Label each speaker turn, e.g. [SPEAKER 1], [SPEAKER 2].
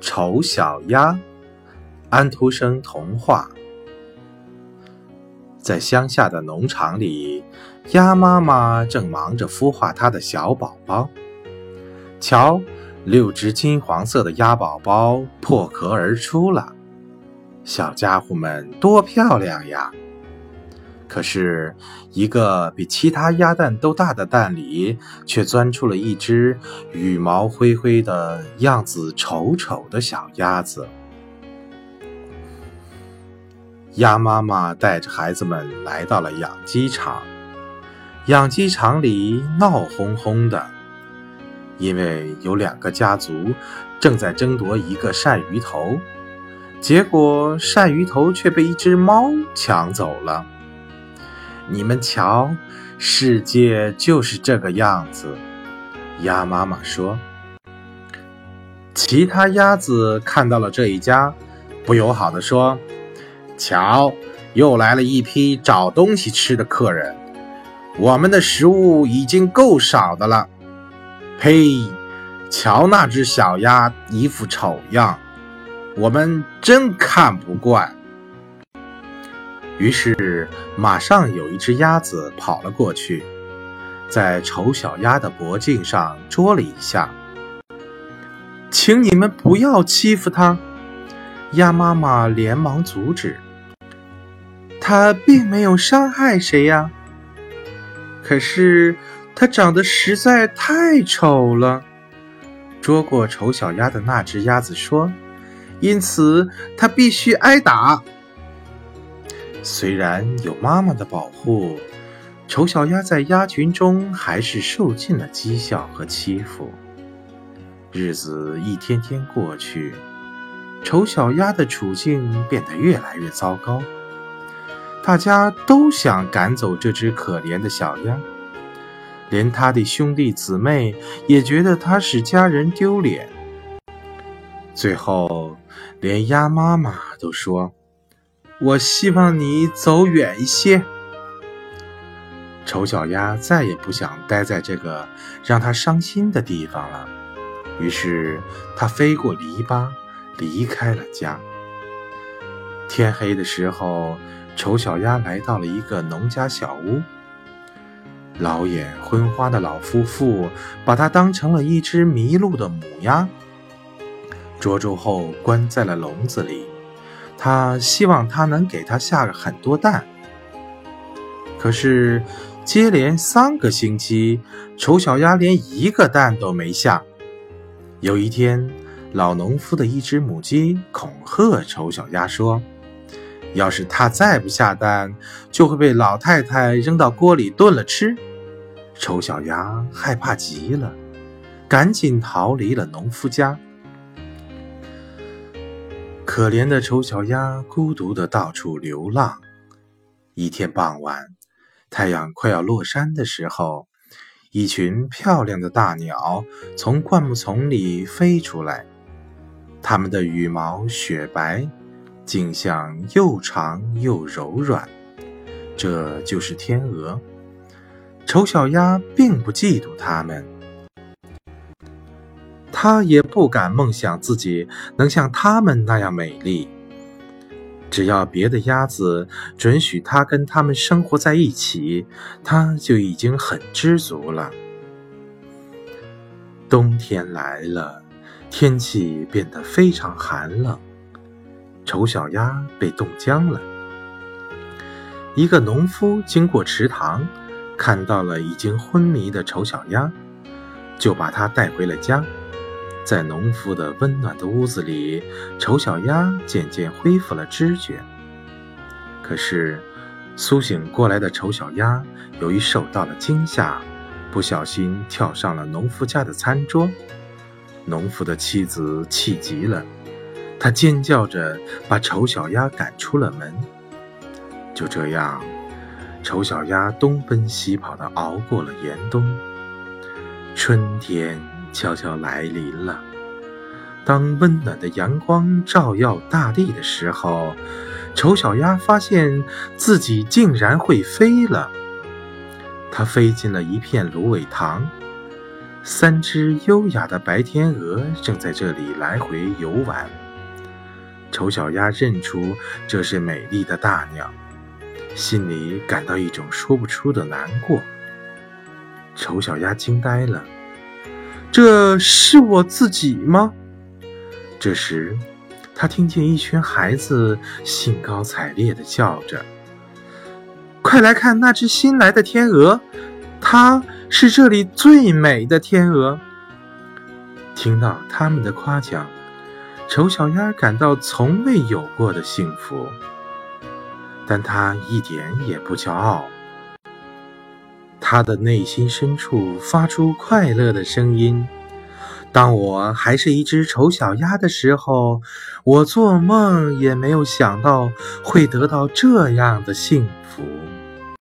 [SPEAKER 1] 丑小鸭，安徒生童话。在乡下的农场里，鸭妈妈正忙着孵化它的小宝宝。瞧，六只金黄色的鸭宝宝破壳而出了，小家伙们多漂亮呀！可是，一个比其他鸭蛋都大的蛋里，却钻出了一只羽毛灰灰的样子丑丑的小鸭子。鸭妈妈带着孩子们来到了养鸡场，养鸡场里闹哄哄的，因为有两个家族正在争夺一个鳝鱼头，结果鳝鱼头却被一只猫抢走了。你们瞧，世界就是这个样子。鸭妈妈说。其他鸭子看到了这一家，不友好的说：“瞧，又来了一批找东西吃的客人。我们的食物已经够少的了。呸！瞧那只小鸭一副丑样，我们真看不惯。”于是，马上有一只鸭子跑了过去，在丑小鸭的脖颈上啄了一下。请你们不要欺负它！鸭妈妈连忙阻止。它并没有伤害谁呀。可是它长得实在太丑了，捉过丑小鸭的那只鸭子说：“因此，它必须挨打。”虽然有妈妈的保护，丑小鸭在鸭群中还是受尽了讥笑和欺负。日子一天天过去，丑小鸭的处境变得越来越糟糕。大家都想赶走这只可怜的小鸭，连他的兄弟姊妹也觉得它使家人丢脸。最后，连鸭妈妈都说。我希望你走远一些。丑小鸭再也不想待在这个让它伤心的地方了，于是它飞过篱笆，离开了家。天黑的时候，丑小鸭来到了一个农家小屋。老眼昏花的老夫妇把它当成了一只迷路的母鸭，捉住后关在了笼子里。他希望他能给他下很多蛋，可是接连三个星期，丑小鸭连一个蛋都没下。有一天，老农夫的一只母鸡恐吓丑小鸭说：“要是它再不下蛋，就会被老太太扔到锅里炖了吃。”丑小鸭害怕极了，赶紧逃离了农夫家。可怜的丑小鸭孤独的到处流浪。一天傍晚，太阳快要落山的时候，一群漂亮的大鸟从灌木丛里飞出来。它们的羽毛雪白，颈项又长又柔软，这就是天鹅。丑小鸭并不嫉妒它们。他也不敢梦想自己能像他们那样美丽。只要别的鸭子准许他跟他们生活在一起，他就已经很知足了。冬天来了，天气变得非常寒冷，丑小鸭被冻僵了。一个农夫经过池塘，看到了已经昏迷的丑小鸭，就把它带回了家。在农夫的温暖的屋子里，丑小鸭渐渐恢复了知觉。可是，苏醒过来的丑小鸭由于受到了惊吓，不小心跳上了农夫家的餐桌。农夫的妻子气极了，她尖叫着把丑小鸭赶出了门。就这样，丑小鸭东奔西跑地熬过了严冬。春天。悄悄来临了。当温暖的阳光照耀大地的时候，丑小鸭发现自己竟然会飞了。它飞进了一片芦苇塘，三只优雅的白天鹅正在这里来回游玩。丑小鸭认出这是美丽的大鸟，心里感到一种说不出的难过。丑小鸭惊呆了：“这是我自己吗？”这时，他听见一群孩子兴高采烈地叫着：“快来看那只新来的天鹅，它是这里最美的天鹅！”听到他们的夸奖。丑小鸭感到从未有过的幸福，但它一点也不骄傲。他的内心深处发出快乐的声音。当我还是一只丑小鸭的时候，我做梦也没有想到会得到这样的幸福。